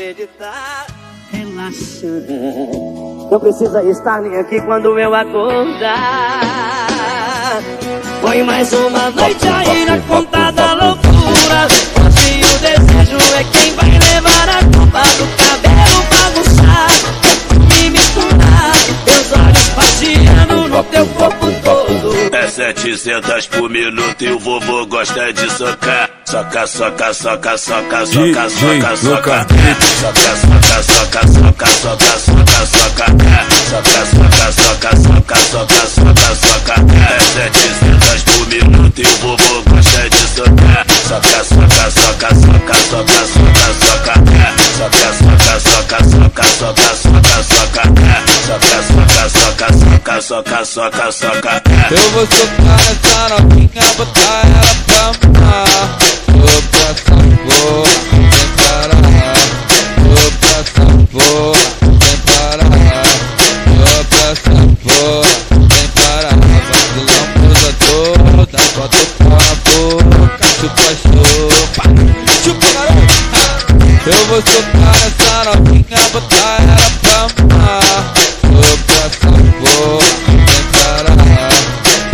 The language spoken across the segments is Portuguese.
acreditar, relaxa. Não precisa estar nem aqui quando eu acordar. Põe mais uma noite aí na conta da loucura. Hoje o desejo é quem vai levar a culpa do cabelo bagunçado. Me misturar, teus olhos passeando no teu corpo todo. É 700 por minuto e o vovô gosta de socar. Soca, soca, soca, soca, soca, soca, soca. Soca, soca, soca, soca, soca, soca, soca. Soca, soca, soca, soca, soca, soca, soca. É 700 por minuto e o vovô gosta de socar. Soca, soca, soca, soca, soca, soca, soca. Soca, soca, soca, soca, soca, soca, soca. Soca, soca, soca, soca, soca, soca, soca. Eu vou socar essa novinha, botar ela pra mamar. Eu vou socar essa novinha, botar ela pra mamar. Vou pra essa porra, vem parar.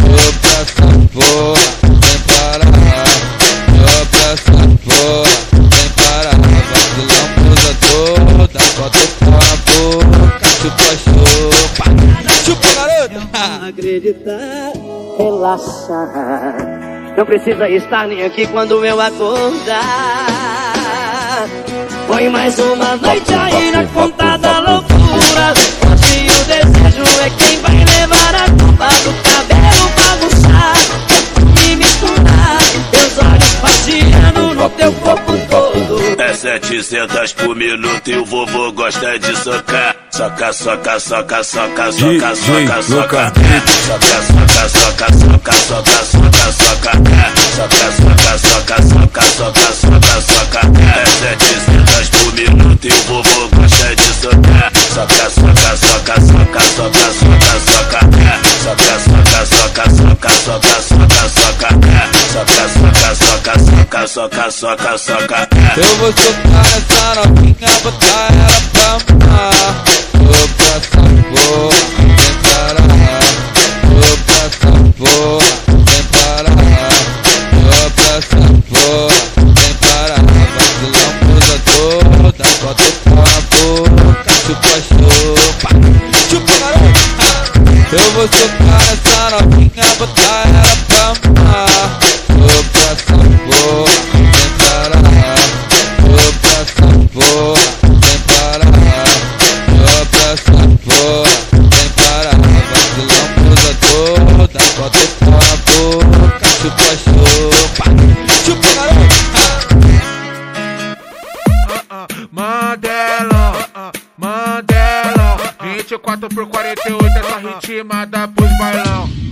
Vou pra essa porra, vem parar. Vou pra essa porra, vem parar. Vacilão muda toda, bota pau na boca, chupa, chupa. Chupa, garoto. Não acreditar, relaxa. Não precisa estar nem aqui quando eu acordar. Põe mais uma noite aí na conta da loucura. Hoje o desejo é quem vai levar a culpa do cabelo bagunçado. Me misturar, teus olhos passeando no teu corpo todo. É 700 por minuto e o vovô gosta de socar. Soca, soca, soca, soca, soca, soca, soca. Soca, soca, soca, soca, soca, soca, soca. Soca, soca, soca, soca, soca, soca, soca. E o vovô gosta de socar. Soca, soca, soca, soca, soca, soca, soca. Soca, soca, soca, soca, soca, soca, soca. Soca, soca, soca, soca, soca, soca, soca. Eu vou socar essa novinha, você tá essa novinha, botar ela pra amar Vou pra essa boa, sem parar Vou pra essa boa, sem parar Vou pra essa boa, sem parar Vacilão muda toda, bota o pau na boca Chupa, chupa, chupa garoto. Ah. uh -uh, 4 por 48 essa ritmada pros bailão.